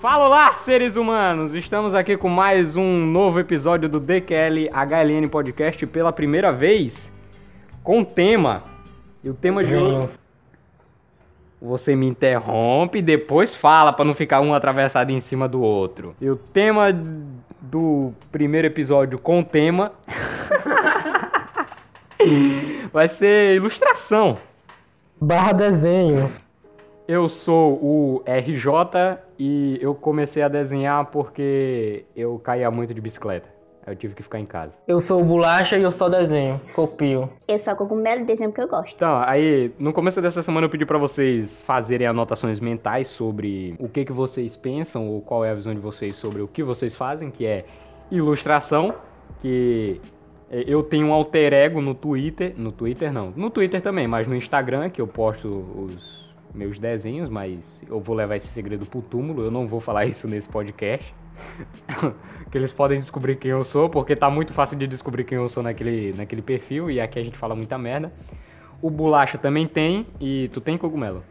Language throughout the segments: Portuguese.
Fala lá, seres humanos! Estamos aqui com mais um novo episódio do DQL HLN Podcast pela primeira vez com tema. E o tema de hoje. Você me interrompe e depois fala para não ficar um atravessado em cima do outro. E o tema do primeiro episódio com tema vai ser ilustração. Barra desenhos. Eu sou o RJ e eu comecei a desenhar porque eu caía muito de bicicleta. Eu tive que ficar em casa. Eu sou o Bolacha e eu só desenho, copio. Eu só cogumelo e desenho porque eu gosto. Então, aí, no começo dessa semana eu pedi para vocês fazerem anotações mentais sobre o que, que vocês pensam ou qual é a visão de vocês sobre o que vocês fazem, que é ilustração, que é, eu tenho um alter ego no Twitter, no Twitter não, no Twitter também, mas no Instagram, que eu posto os meus desenhos, mas eu vou levar esse segredo pro túmulo, eu não vou falar isso nesse podcast. que eles podem descobrir quem eu sou, porque tá muito fácil de descobrir quem eu sou naquele, naquele perfil, e aqui a gente fala muita merda. O Bolacha também tem, e tu tem cogumelo?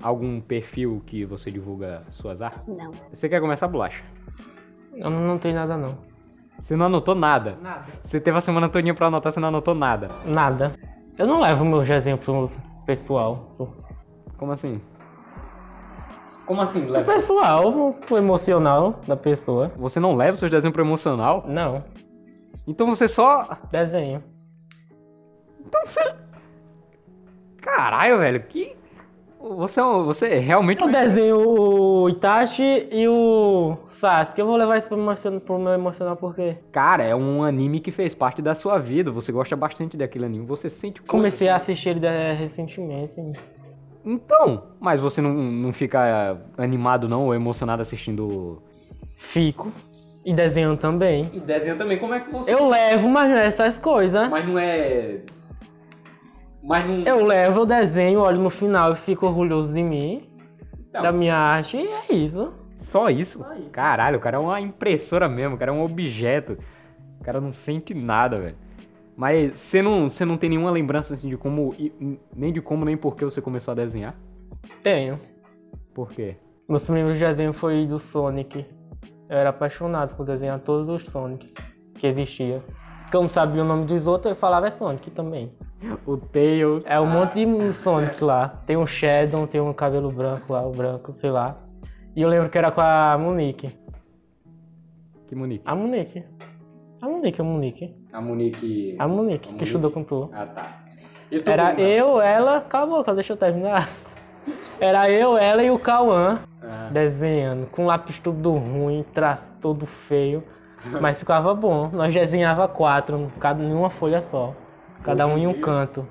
Algum perfil que você divulga suas artes? Não. Você quer começar, Bolacha? Eu não, tenho nada não. Você não anotou nada? Nada. Você teve a semana todinha pra anotar, você não anotou nada. Nada. Eu não levo meu desenho pro pessoal. Pro Como assim? Como assim, leva? pessoal, pro emocional da pessoa. Você não leva seus desenhos pro emocional? Não. Então você só. Desenho. Então você. Caralho, velho, que. Você, é um- você é realmente. Eu desenho o Itachi e o Sasuke. Eu vou levar isso pro, emocion- pro meu emocional porque Cara, é um anime que fez parte da sua vida. Você gosta bastante daquele anime. Você sente coisas. comecei a assistir ele de- recentemente. Então, mas você não, não fica animado não ou emocionado assistindo. Fico. E desenhando também. E desenho também, como é que você. Eu levo, mas não é essas coisas. Mas não é. Mas não. Eu levo, eu desenho, olho no final e fico orgulhoso de mim, Então, da minha arte, e é isso. Só isso? Caralho, o cara é uma impressora mesmo, o cara é um objeto. O cara não sente nada, velho. Mas você não, você não tem nenhuma lembrança assim de como. Nem de como, nem por que você começou a desenhar? Tenho. Por quê? Meus primeiros desenhos foi do Sonic. Eu era apaixonado por desenhar todos os Sonic que existia. Não sabia o nome dos outros, eu falava é Sonic também. O Tails. É um monte de Sonic lá. Tem um Shadow, tem um cabelo branco lá, o branco, sei lá. E eu lembro que era com a Monique. Que Monique? A Monique. A Monique, a Monique. A Monique. A Monique, que estudou com tu. Ah, tá. E tu, Era eu, ela. Cala a boca, deixa eu terminar. Era eu, ela e o Cauã Ah, desenhando, com lápis tudo ruim, traço todo feio. Mas ficava bom. Nós desenhava quatro, cada em uma folha só. Cada Hoje um em em um dia- canto.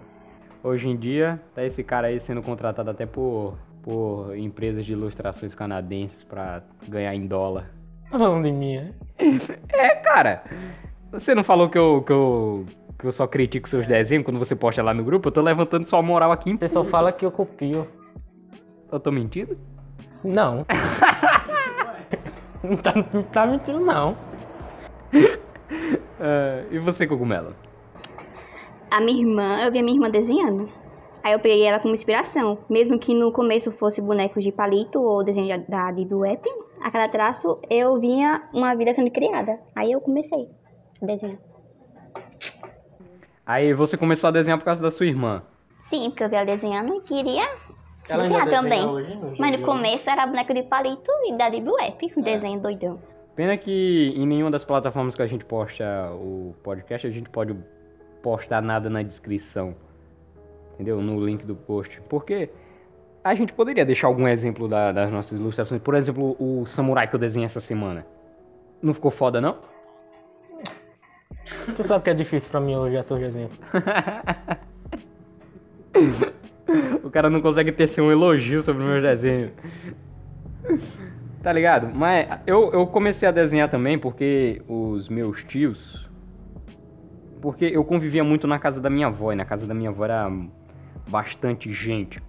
Hoje em dia, tá esse cara aí sendo contratado até por, por empresas de ilustrações canadenses pra ganhar em dólar. Tá falando de mim, é? É, cara. Você não falou que eu, que eu, que eu só critico seus desenhos quando você posta lá no grupo? Eu tô levantando sua moral aqui em Você só fala que eu copio. Eu tô mentindo? Não. não, tá, não tá mentindo, não. É, e você, Cogumelo? A minha irmã, eu vi a minha irmã desenhando. Aí eu peguei ela como inspiração. Mesmo que no começo fosse bonecos de palito ou desenho de- da Deep Web, a cada traço eu vinha uma vida sendo criada. Aí eu comecei a desenhar. Aí você começou a desenhar por causa da sua irmã. Sim, porque eu vi ela desenhando e queria Ela desenhar desenha também. hoje, Mas no de começo era boneco de palito e da Deep Web, o É. desenho doidão. Pena que em nenhuma das plataformas que a gente posta o podcast, a gente pode postar nada na descrição. Entendeu? No link do post. Porque a gente poderia deixar algum exemplo da- das nossas ilustrações. Por exemplo, o samurai que eu desenhei essa semana. Não ficou foda, não? Tu sabe que é difícil pra mim elogiar seus desenhos. O cara não consegue tecer um elogio sobre meus desenhos. Tá ligado? Mas eu, eu comecei a desenhar também porque os meus tios. Porque eu convivia muito na casa da minha avó, e na casa da minha avó era bastante gente.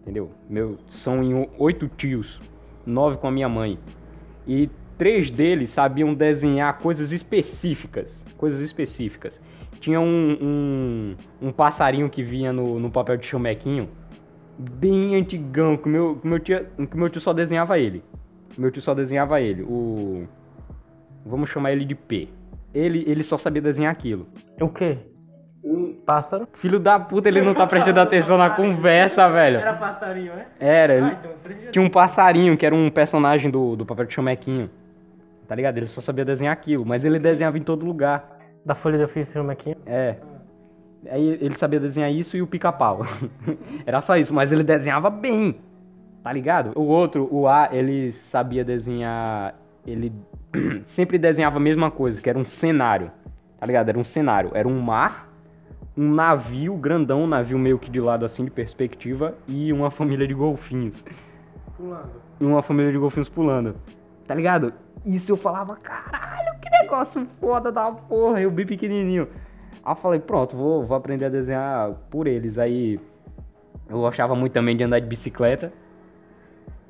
Entendeu? Meu, são em oito tios, nove com a minha mãe. E três deles sabiam desenhar coisas específicas. Coisas específicas. Tinha um, um, um passarinho que vinha no, no papel de chamequinho, bem antigão, que o meu, que meu, tio, que o meu tio só desenhava ele. Meu tio só desenhava ele. O. Vamos chamar ele de P. Ele, ele só sabia desenhar aquilo. O quê? Pássaro? Filho da puta, ele não tá prestando atenção na conversa, velho. Era passarinho, é? Era, Ah, então, tinha um passarinho que era um personagem do, do papel de chamequinho. Tá ligado? Ele só sabia desenhar aquilo, mas ele desenhava em todo lugar. Da folha de ofício chama aqui. É. Aí ele sabia desenhar isso e o pica-pau. Era só isso, mas ele desenhava bem. Tá ligado? O outro, o A, ele sabia desenhar. Ele sempre desenhava a mesma coisa, que era um cenário. Tá ligado? Era um cenário. Era um mar, um navio grandão, um navio meio que de lado assim, de perspectiva, e uma família de golfinhos. Pulando. E uma família de golfinhos pulando. Tá ligado? Isso eu falava, caralho, que negócio foda da porra. Eu bem pequenininho. Aí eu falei, pronto, vou, vou aprender a desenhar por eles. Aí eu gostava muito também de andar de bicicleta.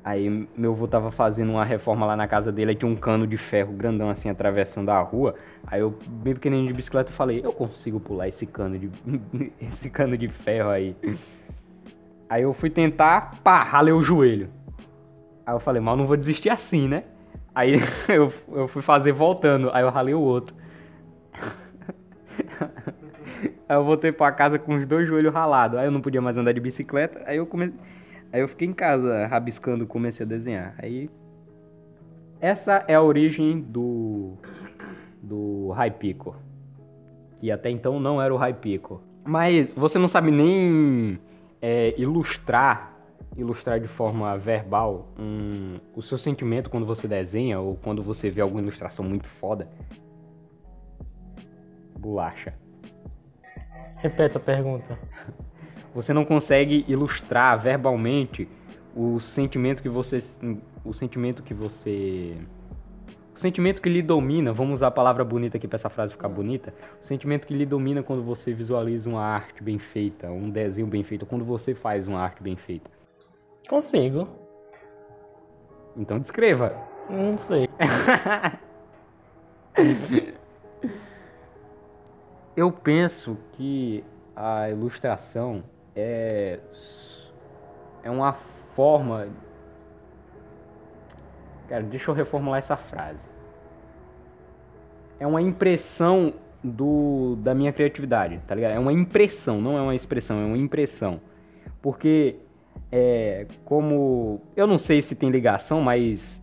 Aí meu avô tava fazendo uma reforma lá na casa dele, aí tinha um cano de ferro grandão assim atravessando a rua. Aí eu, bem pequenininho de bicicleta, falei, eu consigo pular esse cano de esse cano de ferro aí. Aí eu fui tentar, pá, ralei o joelho. Aí eu falei, mas não vou desistir assim, né? Aí eu, eu fui fazer voltando, aí eu ralei o outro. Aí eu voltei pra casa com os dois joelhos ralados. Aí eu não podia mais andar de bicicleta. Aí eu comecei. Aí eu fiquei em casa rabiscando, comecei a desenhar. Aí. Essa é a origem do. Do Hypico. Que até então não era o Hypico. Mas você não sabe nem é, ilustrar. Ilustrar de forma verbal um, o seu sentimento quando você desenha ou quando você vê alguma ilustração muito foda. Bolacha. Repete a pergunta. Você não consegue ilustrar verbalmente o sentimento que você o sentimento que você o sentimento que lhe domina, vamos usar a palavra bonita aqui para essa frase ficar bonita, o sentimento que lhe domina quando você visualiza uma arte bem feita, um desenho bem feito, quando você faz uma arte bem feita. Consigo. Então descreva. Não sei. Eu penso que a ilustração é é uma forma Cara, deixa eu reformular essa frase. É uma impressão do da minha criatividade, tá ligado? É uma impressão, não é uma expressão, é uma impressão. Porque é como eu não sei se tem ligação, mas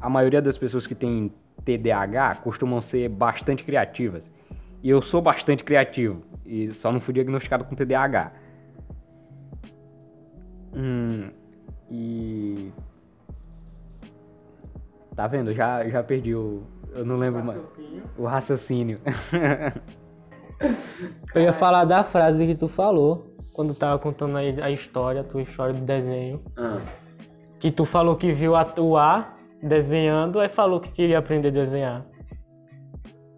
a maioria das pessoas que tem TDAH costumam ser bastante criativas. E eu sou bastante criativo. E só não fui diagnosticado com TDAH. Hum, e. Tá vendo? Já, já perdi o. Eu não lembro mais. O raciocínio. Eu ia falar da frase que tu falou quando tava contando a a história, a tua história do desenho. Ah, Que tu falou que viu atuar desenhando, aí falou que queria aprender a desenhar.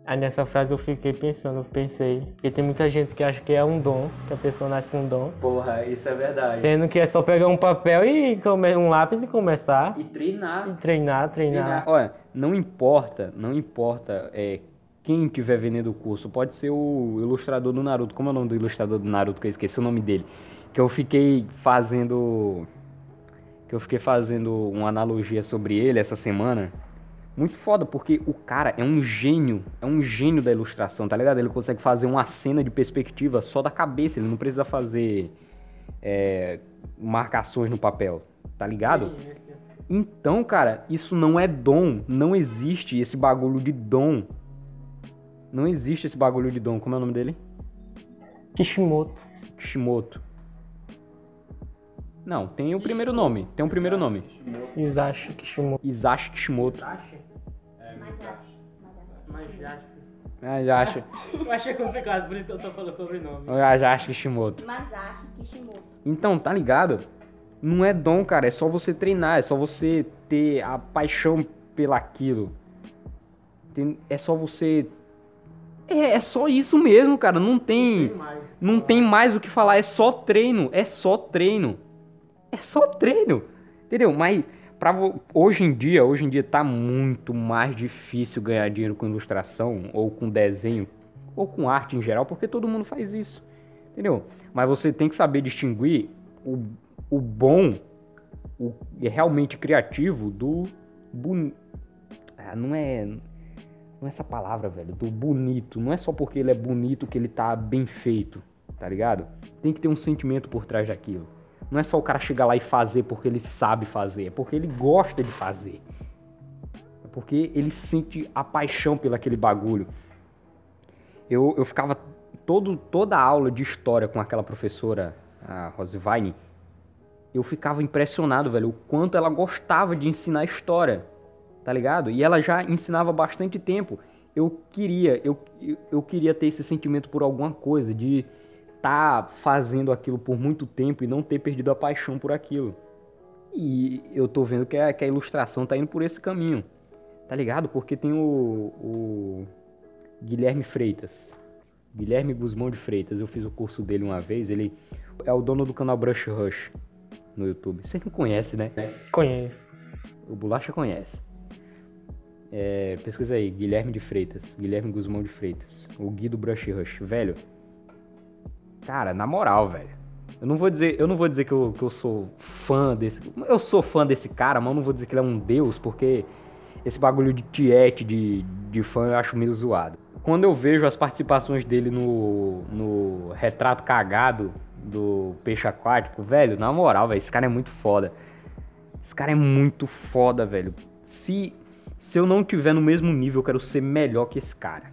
Aí nessa frase eu fiquei pensando, eu pensei. Porque tem muita gente que acha que é um dom, que a pessoa nasce com um dom. Porra, isso é verdade. Sendo que é só pegar um papel e um lápis e começar. E treinar. E treinar, treinar. Olha, não importa, não importa é, quem estiver vendendo o curso. Pode ser o ilustrador do Naruto. Como é o nome do ilustrador do Naruto que eu esqueci o nome dele? Que eu fiquei fazendo. Que eu fiquei fazendo uma analogia sobre ele essa semana. Muito foda, porque o cara é um gênio. É um gênio da ilustração, tá ligado? Ele consegue fazer uma cena de perspectiva só da cabeça. Ele não precisa fazer é, marcações no papel, tá ligado? Então, cara, isso não é dom. Não existe esse bagulho de dom. Não existe esse bagulho de dom. Como é o nome dele? Kishimoto. Kishimoto. Não, tem o primeiro nome. Tem um primeiro nome. Isashi Kishimoto. Isashi Kishimoto. Mas acho. Ah, já acho. Eu achei complicado, por isso que eu tô falando sobrenome. Já acho Kishimoto. Masashi Kishimoto. Então, tá ligado? Não é dom, cara. É só você treinar. É só você ter a paixão pelaquilo. É só você. É, é só isso mesmo, cara. Não tem. Não tem mais o que falar. É só treino. É só treino. É só treino. Entendeu? Mas pra, hoje em dia, hoje em dia tá muito mais difícil ganhar dinheiro com ilustração ou com desenho ou com arte em geral, porque todo mundo faz isso. Entendeu? Mas você tem que saber distinguir o, o bom, o realmente criativo do boni... ah, não é é essa palavra, velho, do bonito. Não é só porque ele é bonito que ele tá bem feito, tá ligado? Tem que ter um sentimento por trás daquilo. Não é só o cara chegar lá e fazer porque ele sabe fazer, é porque ele gosta de fazer. É porque ele sente a paixão pelo aquele bagulho. Eu, eu ficava todo, toda a aula de história com aquela professora, a Rosivine, eu ficava impressionado, velho, o quanto ela gostava de ensinar história, tá ligado? E ela já ensinava bastante tempo. Eu queria, eu, eu queria ter esse sentimento por alguma coisa, de estar tá fazendo aquilo por muito tempo e não ter perdido a paixão por aquilo. E eu tô vendo que a, que a ilustração tá indo por esse caminho, tá ligado? Porque tem o, o Guilherme Freitas, Guilherme Guzmão de Freitas, eu fiz o curso dele uma vez, ele é o dono do canal Brush Rush no YouTube. Você não conhece, né? Conheço. O Bolacha conhece. É, pesquisa aí, Guilherme de Freitas, Guilherme Guzmão de Freitas, o Guido Brush Rush, velho. Cara, na moral, velho. Eu não vou dizer, eu não vou dizer que eu, que eu sou fã desse, eu sou fã desse cara, mas eu não vou dizer que ele é um deus, porque esse bagulho de tiete de, de fã eu acho meio zoado quando eu vejo as participações dele no, no retrato cagado do peixe aquático, velho, na moral, velho, esse cara é muito foda. Esse cara é muito foda, velho. Se, se eu não tiver no mesmo nível, eu quero ser melhor que esse cara.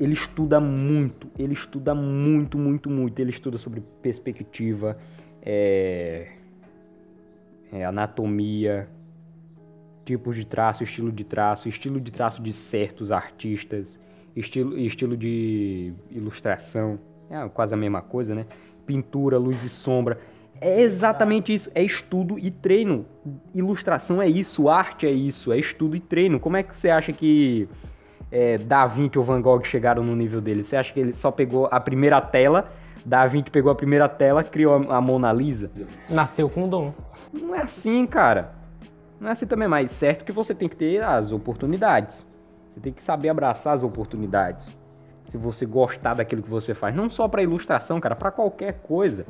Ele estuda muito, ele estuda muito, muito, muito. Ele estuda sobre perspectiva, é, é, anatomia, tipos de traço, estilo de traço, estilo de traço de certos artistas estilo, estilo de ilustração, é quase a mesma coisa, né? Pintura, luz e sombra. É exatamente isso, é estudo e treino. Ilustração é isso, arte é isso, é estudo e treino. Como é que você acha que é, Da Vinci ou Van Gogh chegaram no nível dele? Você acha que ele só pegou a primeira tela, Da Vinci pegou a primeira tela, criou a Mona Lisa? Nasceu com dom. Não é assim, cara. Não é assim também, mas certo que você tem que ter as oportunidades. Você tem que saber abraçar as oportunidades. Se você gostar daquilo que você faz, não só para ilustração, cara, para qualquer coisa.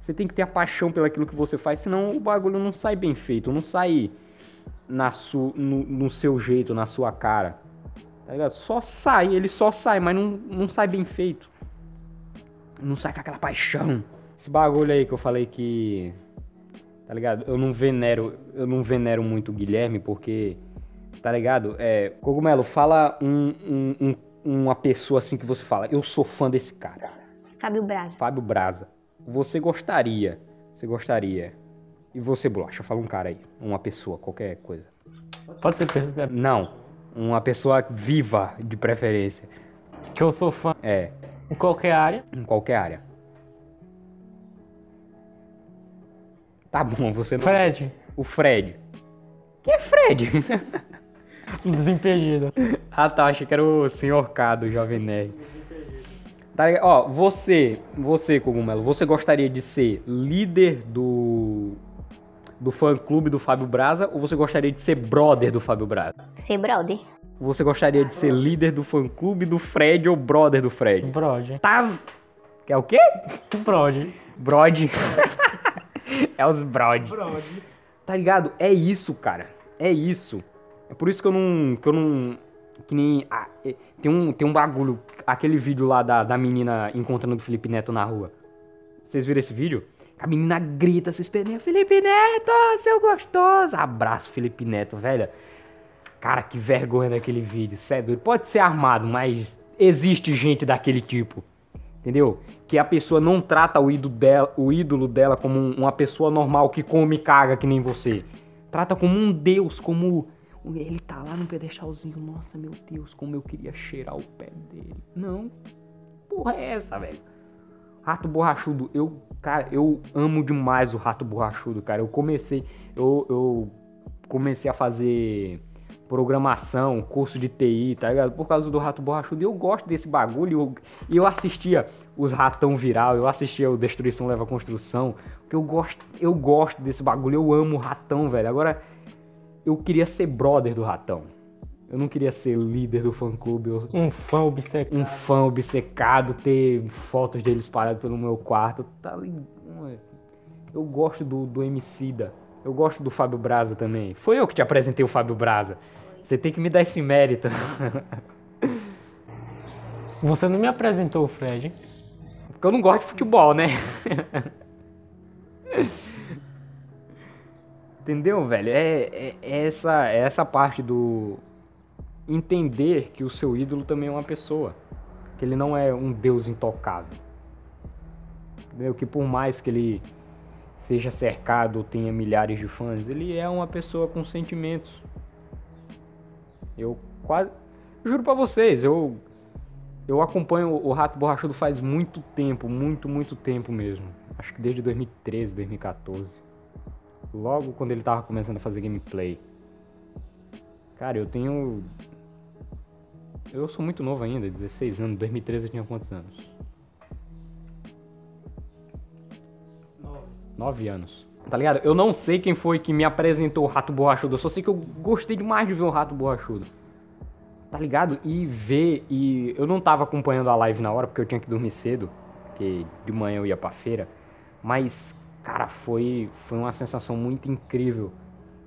Você tem que ter a paixão pelaquilo que você faz, senão o bagulho não sai bem feito, não sai na su, no, no seu jeito, na sua cara. Tá ligado? Só sai, ele só sai, mas não, não sai bem feito. Não sai com aquela paixão. Esse bagulho aí que eu falei que. Tá ligado? Eu não venero, eu não venero muito o Guilherme porque Tá ligado? É, Cogumelo, fala um, um, um, uma pessoa assim que você fala, eu sou fã desse cara. Fábio Braza. Fábio Braza. Você gostaria, você gostaria. E você, Bolacha, fala um cara aí. Uma pessoa, qualquer coisa. Pode ser Não. Uma pessoa viva, de preferência. Que eu sou fã. É. Em qualquer área. Em qualquer área. Tá bom, você não. Fred. O Fred. Quem é Fred? Desimpedido. ah tá, achei que era o senhor K do Jovem Nerd. Tá, ó, você, você, Cogumelo, você gostaria de ser líder do do fã clube do Fábio Braza ou você gostaria de ser brother do Fábio Braza? Ser brother. Você gostaria de ser líder do fã clube do Fred ou brother do Fred? Brother. Tá. Quer o quê? Brother. Brod. é os brod. Brother. Tá ligado? É isso, cara. É isso. É por isso que eu não. Que eu não. Que nem. Ah, tem, um, tem um bagulho. Aquele vídeo lá da, da menina encontrando o Felipe Neto na rua. Vocês viram esse vídeo? A menina grita, se espelha, Felipe Neto, seu gostoso. Abraço, Felipe Neto, velho. Cara, que vergonha daquele vídeo. Sério, pode ser armado, mas existe gente daquele tipo. Entendeu? Que a pessoa não trata o ídolo dela, o ídolo dela como uma pessoa normal que come e caga que nem você. Trata como um deus, como ele tá lá no pedestalzinho. Nossa, meu Deus, como eu queria cheirar o pé dele. Não. Porra é essa, velho? Rato borrachudo, eu, cara, eu amo demais o rato borrachudo, cara. Eu comecei, eu, eu comecei a fazer programação, curso de TI, tá ligado? Por causa do rato borrachudo. Eu gosto desse bagulho. E eu, eu, assistia os ratão viral, eu assistia o Destruição Leva Construção. Porque eu gosto, eu gosto desse bagulho, eu amo o ratão, velho. Agora, eu queria ser brother do ratão. Eu não queria ser líder do fã clube. Eu... Um fã obcecado. Um fã obcecado, ter fotos dele espalhadas pelo meu quarto. Tá ali. Eu gosto do, do Emicida. Eu gosto do Fábio Braza também. Foi eu que te apresentei o Fábio Braza. Você tem que me dar esse mérito. Você não me apresentou o Fred. Porque eu não gosto de futebol, né? Entendeu, velho? É, é, é essa, é essa parte do entender que o seu ídolo também é uma pessoa. Que ele não é um deus intocável. Entendeu? Que por mais que ele seja cercado ou tenha milhares de fãs, ele é uma pessoa com sentimentos. Eu quase. Juro pra vocês, eu eu acompanho o Rato Borrachudo faz muito tempo, muito, muito tempo mesmo. Acho que desde 2013, 2014. Logo quando ele tava começando a fazer gameplay. Cara, eu tenho. Eu sou muito novo ainda, 16 anos. 2013 eu tinha quantos anos? 9. 9 anos. Tá ligado? Eu não sei quem foi que me apresentou o Rato Borrachudo. Eu só sei que eu gostei demais de ver o Rato Borrachudo tá ligado? E ver, e eu não tava acompanhando a live na hora porque eu tinha que dormir cedo, porque de manhã eu ia pra feira, mas, cara, foi, foi uma sensação muito incrível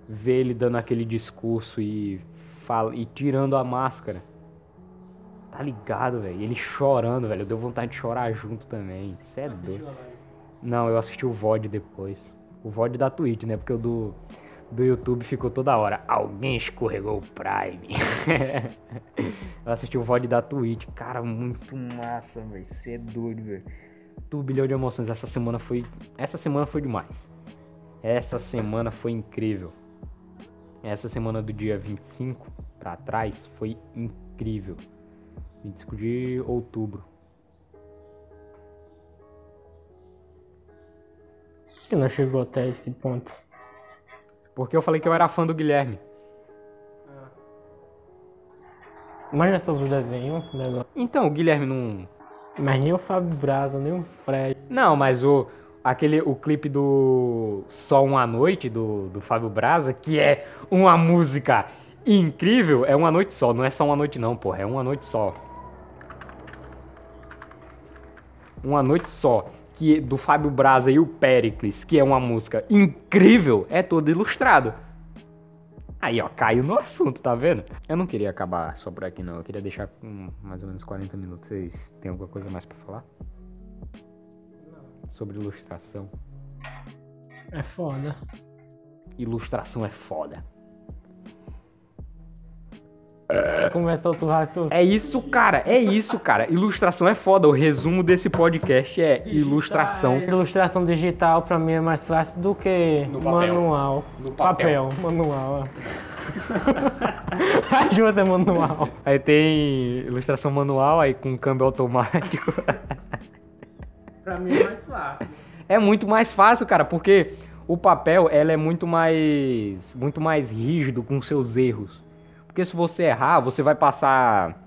ver ele dando aquele discurso e, fala, e tirando a máscara. Tá ligado, velho? Ele chorando, velho. Deu vontade de chorar junto também. Isso é doido. Não, eu assisti o VOD depois. O VOD da Twitch, né? Porque o do do YouTube ficou toda hora. Alguém escorregou o Prime. eu assisti o VOD da Twitch. Cara, muito massa, velho. Você é doido, velho. Turbilhão de emoções. Essa semana foi. Essa semana foi demais. Essa semana foi incrível. Essa semana do dia 25 pra trás foi incrível. 25 de outubro. Que não chegou até esse ponto. Porque eu falei que eu era fã do Guilherme. Mas não é sobre o desenho, negócio. Então, o Guilherme não. Mas nem o Fábio Braza, nem o Fred. Não, mas o. Aquele, o clipe do Só Uma Noite, do, do Fábio Braza, que é uma música incrível, é uma noite só, não é só uma noite não, porra, é uma noite só. Uma noite só que do Fábio Braza e o Pericles, que é uma música incrível, é todo ilustrado. Aí, ó, caiu no assunto, tá vendo? Eu não queria acabar só por aqui, não. Eu queria deixar com mais ou menos 40 minutos. Vocês têm alguma coisa mais pra falar? Não. Sobre ilustração. É foda. Ilustração é foda. Começa outro raciocínio. É isso, cara. É isso, cara. Ilustração é foda. O resumo desse podcast é ilustração. Ilustração digital pra mim é mais fácil do que No papel. manual. No papel. manual. Ajuda manual. Aí tem ilustração manual, aí com câmbio automático. Pra mim é mais fácil. É muito mais fácil, cara, porque o papel ela é muito mais muito mais rígido com seus erros. Porque se você errar, você vai passar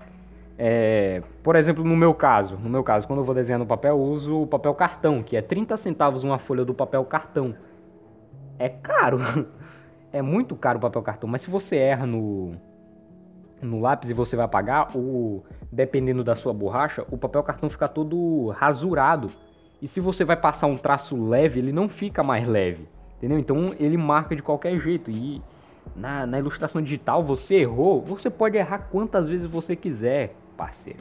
é, por exemplo, no meu caso, no meu caso, quando eu vou desenhar no papel, eu uso o papel cartão, que é 30 centavos uma folha do papel cartão. É caro. É muito caro o papel cartão, mas se você erra no no lápis e você vai apagar, o dependendo da sua borracha, o papel cartão fica todo rasurado. E se você vai passar um traço leve, ele não fica mais leve. Entendeu? Então ele marca de qualquer jeito. E na, na ilustração digital, você errou, você pode errar quantas vezes você quiser, parceiro.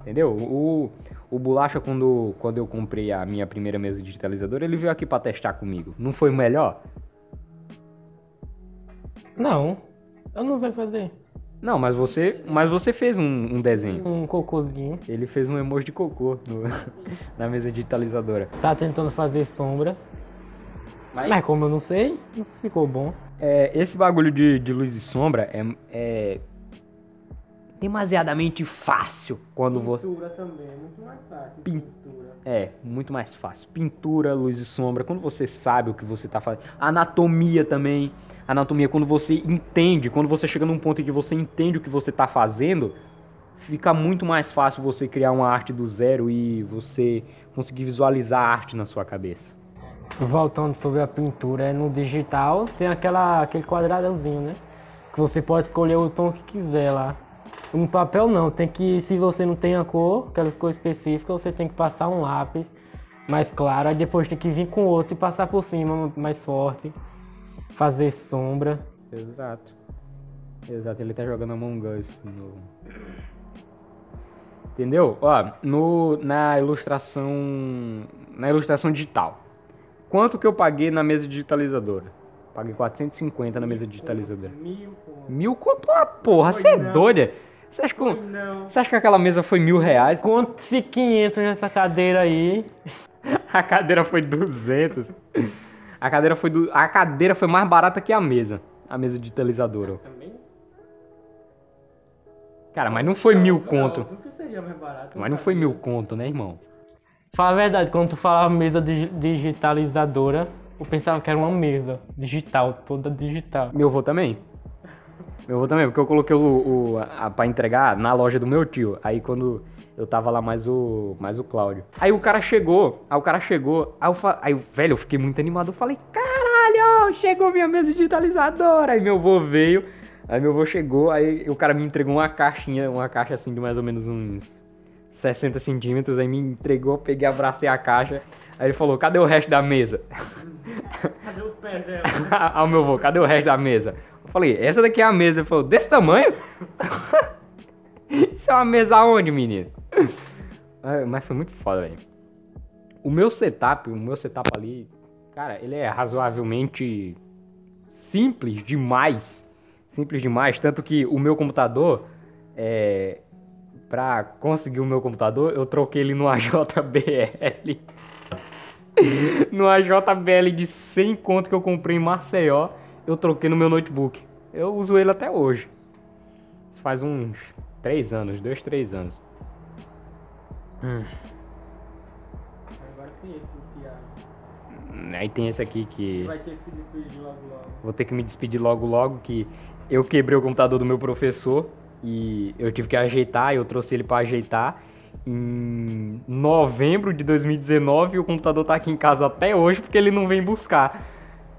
Entendeu? O, o Bolacha, quando, quando eu comprei a minha primeira mesa digitalizadora, ele veio aqui para testar comigo. Não foi melhor? Não, eu não sei fazer. Não, mas você, mas você fez um, um desenho. Um cocôzinho. Ele fez um emoji de cocô no- na mesa digitalizadora. Tá tentando fazer sombra. Mas- Mas como eu não sei, não ficou bom. É, esse bagulho de, de luz e sombra é, é demasiadamente fácil quando você. Pintura também, é muito mais fácil. Pin- Pintura. É, muito mais fácil. Pintura, luz e sombra, quando você sabe o que você tá fazendo. Anatomia também. Anatomia, quando você entende, quando você chega num ponto em que você entende o que você tá fazendo, fica muito mais fácil você criar uma arte do zero e você conseguir visualizar a arte na sua cabeça. Voltando sobre a pintura, é no digital tem aquela, aquele quadradãozinho, né? Que você pode escolher o tom que quiser lá. No papel não, tem que, se você não tem a cor, aquelas cores específicas, você tem que passar um lápis mais claro, aí depois tem que vir com outro e passar por cima mais forte, fazer sombra. Exato. Exato, ele tá jogando Among Us no... Entendeu? Ó, no, na ilustração. Na ilustração digital. Quanto que eu paguei na mesa digitalizadora? Paguei 450 na mesa digitalizadora. Mil, Mil conto uma porra, você é doida? Você acha, que, você acha que aquela mesa foi mil reais? Quanto 500 nessa cadeira aí? A cadeira foi 200. A cadeira foi, du... a cadeira foi mais barata que a mesa. A mesa digitalizadora. Também? Cara, mas não foi mil conto. Mas não foi mil conto, né, irmão? Fala a verdade, quando tu falava mesa digi- digitalizadora, eu pensava que era uma mesa digital, toda digital. Meu avô também. Meu avô também, porque eu coloquei o, o a, pra entregar na loja do meu tio. Aí quando eu tava lá mais o mais o Cláudio. Aí o cara chegou, aí o cara chegou, aí eu, aí, velho, eu fiquei muito animado. Eu falei, caralho, chegou minha mesa digitalizadora. Aí meu avô veio, aí meu avô chegou, aí o cara me entregou uma caixinha, uma caixa assim de mais ou menos uns 60 centímetros. Aí me entregou, peguei, abracei a caixa. Aí ele falou, cadê o resto da mesa? Cadê os pés dela? Ao meu avô, cadê o resto da mesa? Eu falei, essa daqui é a mesa. Ele falou, desse tamanho? Isso é uma mesa aonde, menino? Mas foi muito foda, velho. O meu setup, o meu setup ali, cara, ele é razoavelmente simples demais. Simples demais. Tanto que o meu computador, é, pra conseguir o meu computador, eu troquei ele no AJBL. no AJBL de 100 conto que eu comprei em Maceió, eu troquei no meu notebook. Eu uso ele até hoje. Isso faz uns 3 anos, 2, 3 anos. Hum. Agora tem esse, Thiago. Aí tem esse aqui que Vai ter que se despedir logo logo. vou ter que me despedir logo logo que eu quebrei o computador do meu professor e eu tive que ajeitar, eu trouxe ele pra ajeitar em novembro de 2019 e o computador tá aqui em casa até hoje porque ele não vem buscar.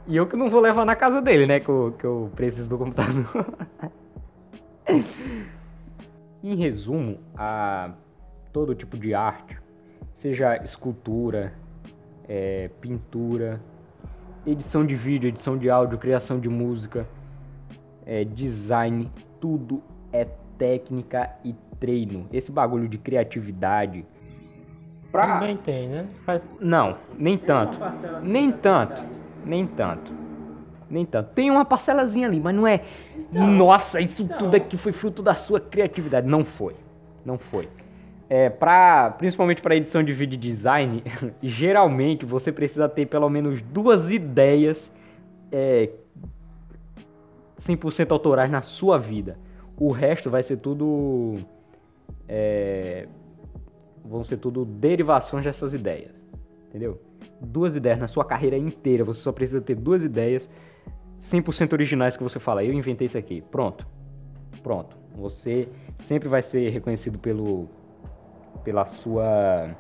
E eu que não vou levar na casa dele, né, que eu, que eu preciso do computador. em resumo, a todo tipo de arte, seja escultura, é, pintura, edição de vídeo, edição de áudio, criação de música, é, design, tudo é técnica e treino. Esse bagulho de criatividade. Pra... Também tem, né? Faz... Não, nem tanto. Nem tanto. Nem tanto. Nem tanto. Tem uma parcelazinha ali, mas não é. Nossa, isso tudo aqui foi fruto da sua criatividade. Não foi. Não foi. É, pra, principalmente para edição de vídeo design, geralmente você precisa ter pelo menos duas ideias é, 100% autorais na sua vida. O resto vai ser tudo. é, vão ser tudo derivações dessas ideias. Entendeu? Duas ideias na sua carreira inteira. Você só precisa ter duas ideias 100% originais que você fala. Eu inventei isso aqui. Pronto. Pronto. Você sempre vai ser reconhecido pelo pela sua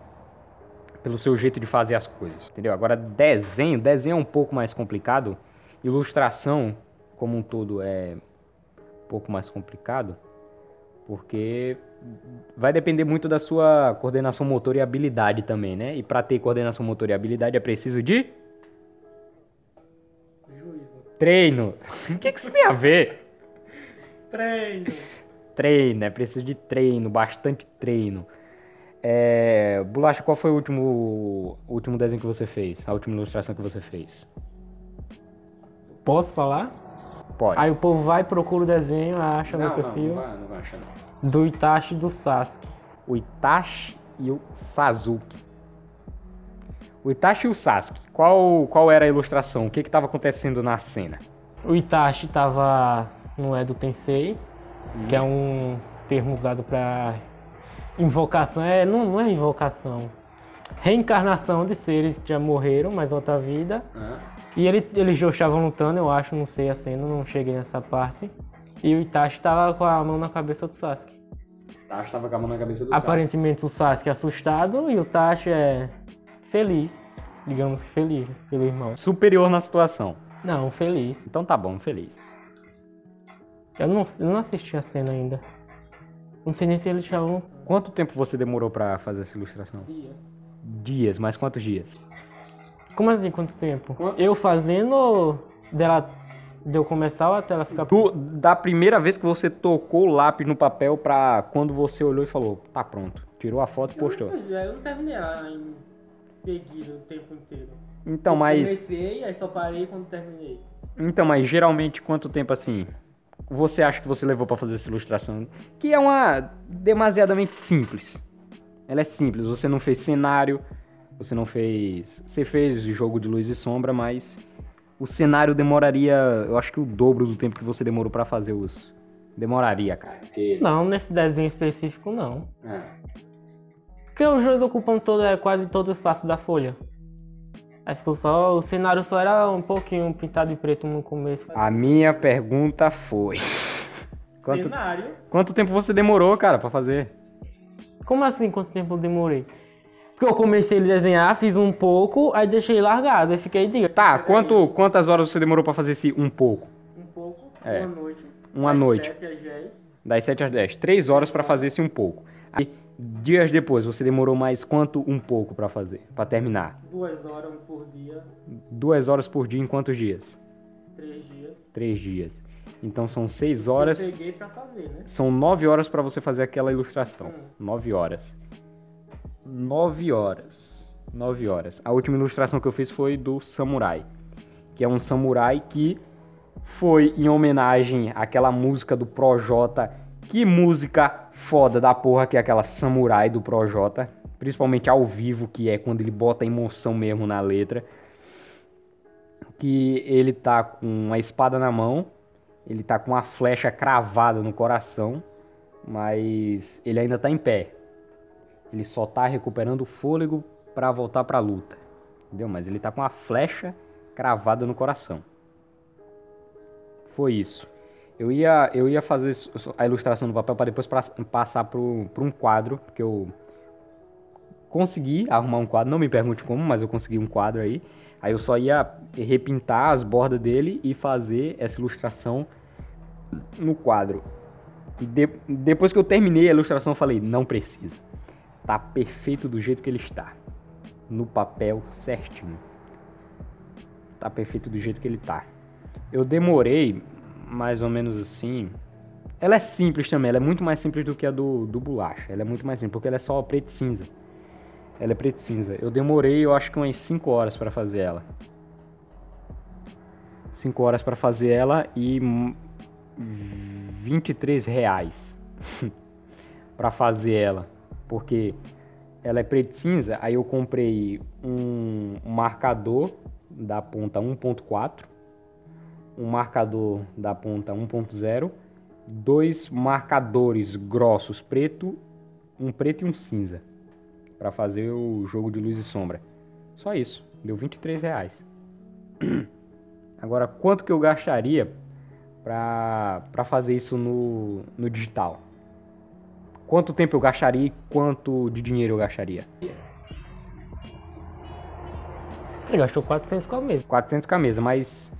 pelo seu jeito de fazer as coisas, entendeu? Agora desenho, desenho é um pouco mais complicado, ilustração como um todo é pouco mais complicado, porque vai depender muito da sua coordenação motor e habilidade também, né? E para ter coordenação motor e habilidade é preciso de Juízo. treino. O que que isso tem a ver? Treino. Treino, é preciso de treino, bastante treino. É, Bolacha, qual foi o último, o último desenho que você fez? A última ilustração que você fez? Posso falar? Pode. Aí o povo vai, procura o desenho, acha no perfil. vai, não vai achar não. Do Itachi e do Sasuke. O Itachi e o Sasuke. O Itachi e o Sasuke. Qual, qual era a ilustração? O que estava acontecendo na cena? O Itachi tava no Edo Tensei, que é um termo usado para invocação. É, não, não é invocação. Reencarnação de seres que já morreram, mas outra vida. E ele, eles já estavam lutando, eu acho, não sei a cena, não cheguei nessa parte. E o Itachi tava com a mão na cabeça do Sasuke. Itachi estava com a mão na cabeça do Aparentemente o Sasuke é assustado e o Itachi é feliz. Digamos que feliz pelo irmão. Superior na situação. Não, feliz. Então tá bom, feliz. Eu não, eu não assisti a cena ainda. Não sei nem se eles estavam. Quanto tempo você demorou pra fazer essa ilustração? Dias, mas quantos dias? Como assim, quanto tempo? Quanto? Eu fazendo ou dela, de eu começar ou até ela ficar... Do- da primeira vez que você tocou o lápis no papel pra quando você olhou e falou, tá pronto. Tirou a foto e postou. Eu não terminei em seguida o tempo inteiro. Então, mas. Comecei, aí só parei quando terminei. Então, mas geralmente quanto tempo assim você acha que você levou pra fazer essa ilustração? Que é uma demasiadamente simples. Ela é simples, você não fez cenário, você não fez, você fez jogo de luz e sombra, mas o cenário demoraria, eu acho que o dobro do tempo que você demorou pra fazer os demoraria, cara. Porque Não, nesse desenho específico não. É. Porque os dois ocupam todo, é, quase todo o espaço da folha. Aí ficou só. O cenário só era um pouquinho pintado de preto no começo. a minha pergunta foi quanto, Cenário? quanto tempo você demorou, cara, pra fazer? Como assim quanto tempo eu demorei? Porque eu comecei a desenhar, fiz um pouco, aí deixei largado, aí fiquei diga. Tá, quanto, quantas horas você demorou pra fazer esse um pouco? Um pouco, É. uma noite. Uma noite. Sete às dez. Das 7 às 10. 3 horas pra fazer esse um pouco. Aí, dias depois, você demorou mais quanto um pouco pra fazer? Pra terminar? Duas horas, por dia, Duas horas por dia em quantos dias? três dias. Três dias. Então são 6 horas. Eu peguei pra fazer, né? São 9 horas pra você fazer aquela ilustração. Hum. 9 horas. 9 horas. 9 horas. A última ilustração que eu fiz foi do samurai. Que é um samurai que foi em homenagem àquela música do Projota. Que música foda da porra que é aquela samurai do Projota. Principalmente ao vivo, que é quando ele bota emoção mesmo na letra. Que ele tá com uma espada na mão. Ele tá com uma flecha cravada no coração. Mas ele ainda tá em pé. Ele só tá recuperando o fôlego pra voltar pra luta. Entendeu? Mas ele tá com uma flecha cravada no coração. Foi isso. Eu ia, eu ia fazer a ilustração no papel para depois pra- passar pro um quadro, porque eu consegui arrumar um quadro, não me pergunte como, mas eu consegui um quadro aí. Aí eu só ia repintar as bordas dele e fazer essa ilustração no quadro. E de- depois que eu terminei a ilustração, eu falei: não precisa. Tá perfeito do jeito que ele está. No papel certinho. Tá perfeito do jeito que ele tá. Eu demorei mais ou menos assim. Ela é simples também, ela é muito mais simples do que a do, do bolacha. Ela é muito mais simples, porque ela é só preto e cinza. Ela é preto e cinza. Eu demorei, eu acho que umas 5 horas pra fazer ela. 5 horas pra fazer ela e hum, 23 reais pra fazer ela. Porque ela é preto cinza, aí eu comprei um marcador da ponta 1.4, um marcador da ponta 1.0, dois marcadores grossos preto, um preto e um cinza para fazer o jogo de luz e sombra. Só isso, deu 23 reais. Agora, quanto que eu gastaria para fazer isso no, no digital? Quanto tempo eu gastaria e quanto de dinheiro eu gastaria? Ele gastou 400 com a mesa. 400 com a mesa, mas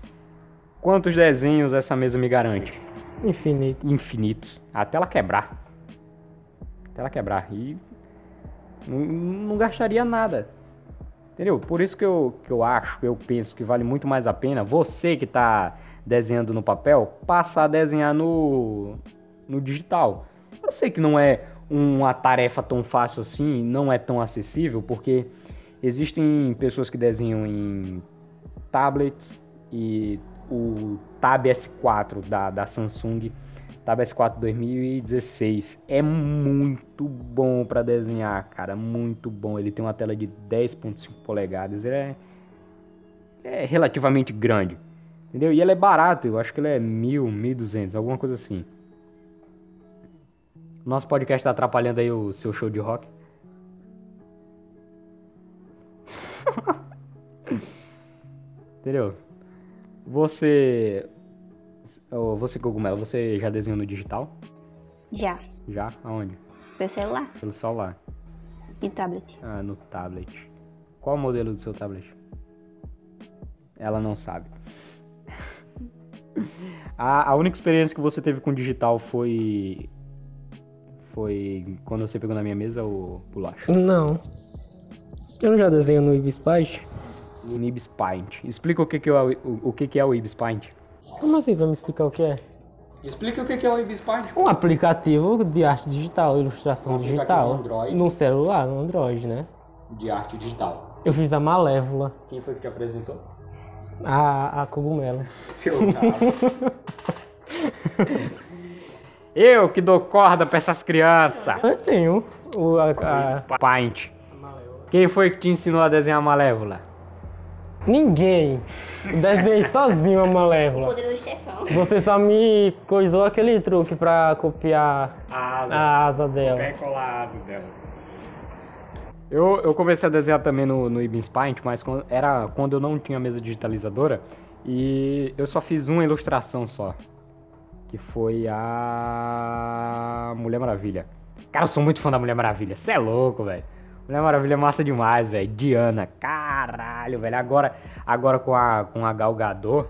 quantos desenhos essa mesa me garante? Infinito. Infinitos. Até ela quebrar. Até ela quebrar. E não, não gastaria nada. Entendeu? Por isso que eu, que eu acho, eu penso que vale muito mais a pena você que está desenhando no papel, passar a desenhar no, no digital. Eu sei que não é uma tarefa tão fácil assim, não é tão acessível, porque existem pessoas que desenham em tablets e o Tab S4 da, da Samsung, Tab S4 2016, é muito bom para desenhar, cara, muito bom. Ele tem uma tela de 10.5 polegadas, ele é, é relativamente grande, entendeu? E ele é barato, eu acho que ele é mil, mil duzentos, alguma coisa assim. Nosso podcast tá atrapalhando aí o seu show de rock. Entendeu? Você. Você, Cogumelo, você já desenhou no digital? Já. Já? Aonde? Pelo celular Pelo celular. e tablet. Ah, no tablet. Qual o modelo do seu tablet? Ela não sabe. a, a única experiência que você teve com digital foi. Foi quando você pegou na minha mesa ou bolacha? Não. Eu já desenho no Ibis Paint? No Ibis Paint. Explica o que, que é o, o, o que, que é o Ibis Paint. Como assim, pra me explicar o que é? Explica o que, que é o Ibis Paint. Um aplicativo de arte digital, ilustração Um digital. Android. No celular, no Android, né? De arte digital. Eu fiz a Malévola, Quem foi que te apresentou? a, a cogumelo. Seu Eu que dou corda pra essas crianças. Eu tenho o, a, a- Paint. Quem foi que te ensinou a desenhar Malévola? Ninguém. Desenhei sozinho a Malévola. Poderoso chefão. Você só me coisou aquele truque pra copiar A a asa dela. colar a asa dela. Eu, eu comecei a desenhar também no, no Ibis Paint, mas quando, era quando eu não tinha mesa digitalizadora e eu só fiz uma ilustração só. Que foi a Mulher Maravilha. Cara, eu sou muito fã da Mulher Maravilha. Você é louco, velho. Mulher Maravilha é massa demais, velho. Diana, caralho, velho. Agora, agora com a, com a Gal Gadot,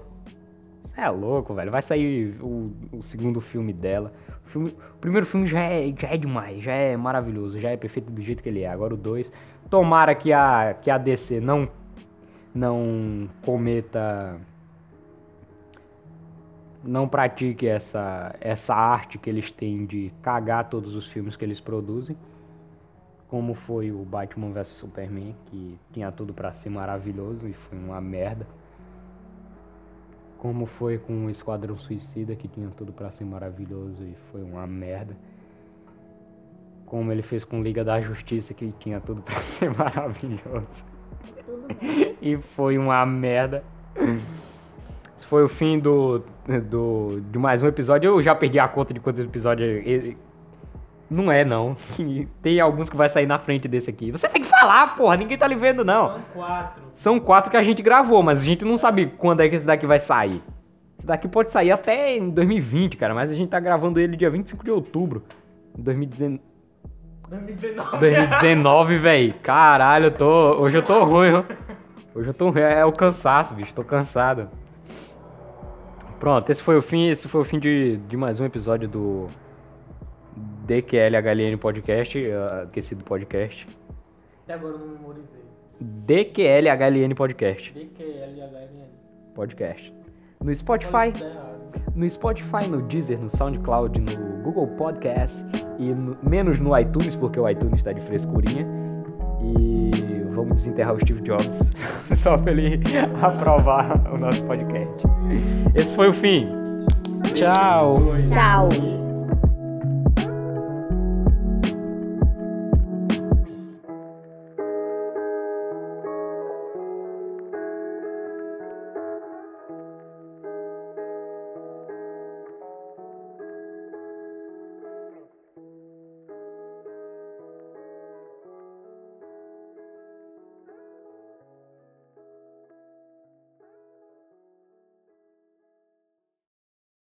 você é louco, velho. Vai sair o, o segundo filme dela. O, filme- o primeiro filme já é, já é demais, já é maravilhoso, já é perfeito do jeito que ele é. Agora o dois. Tomara que a, que a DC não, não cometa. Não pratique essa, essa arte que eles têm de cagar todos os filmes que eles produzem. Como foi o Batman vs Superman, que tinha tudo pra ser maravilhoso e foi uma merda. Como foi com o Esquadrão Suicida, que tinha tudo pra ser maravilhoso e foi uma merda. Como ele fez com Liga da Justiça, que tinha tudo pra ser maravilhoso. e foi uma merda. Esse foi o fim do, do, de mais um episódio. Eu já perdi a conta de quantos episódios. ele- Não é, não. Tem alguns que vai sair na frente desse aqui. Você tem que falar, porra. Ninguém tá lhe vendo, não. quatro. São quatro que a gente gravou, mas a gente não sabe quando é que esse daqui vai sair. Esse daqui pode sair até em 2020, cara, mas a gente tá gravando ele dia 25 de outubro de 2019. 2019. 2019, velho. Caralho, eu tô. Hoje eu tô ruim, ó. Hoje eu tô ruim. É o cansaço, bicho. Tô cansado. Pronto, esse foi o fim. Esse foi o fim de, de mais um episódio do DQLHLN Podcast, eh, aquecido podcast. Até agora eu não memorizei. DQLHLN Podcast. DQLHN. Podcast. No Spotify, no Spotify, no Deezer, no SoundCloud, no Google Podcast e no- menos no iTunes, porque o iTunes está de frescurinha. E desenterrar o Steve Jobs só pra ele aprovar o nosso podcast. Esse foi o fim. Tchau. Tchau.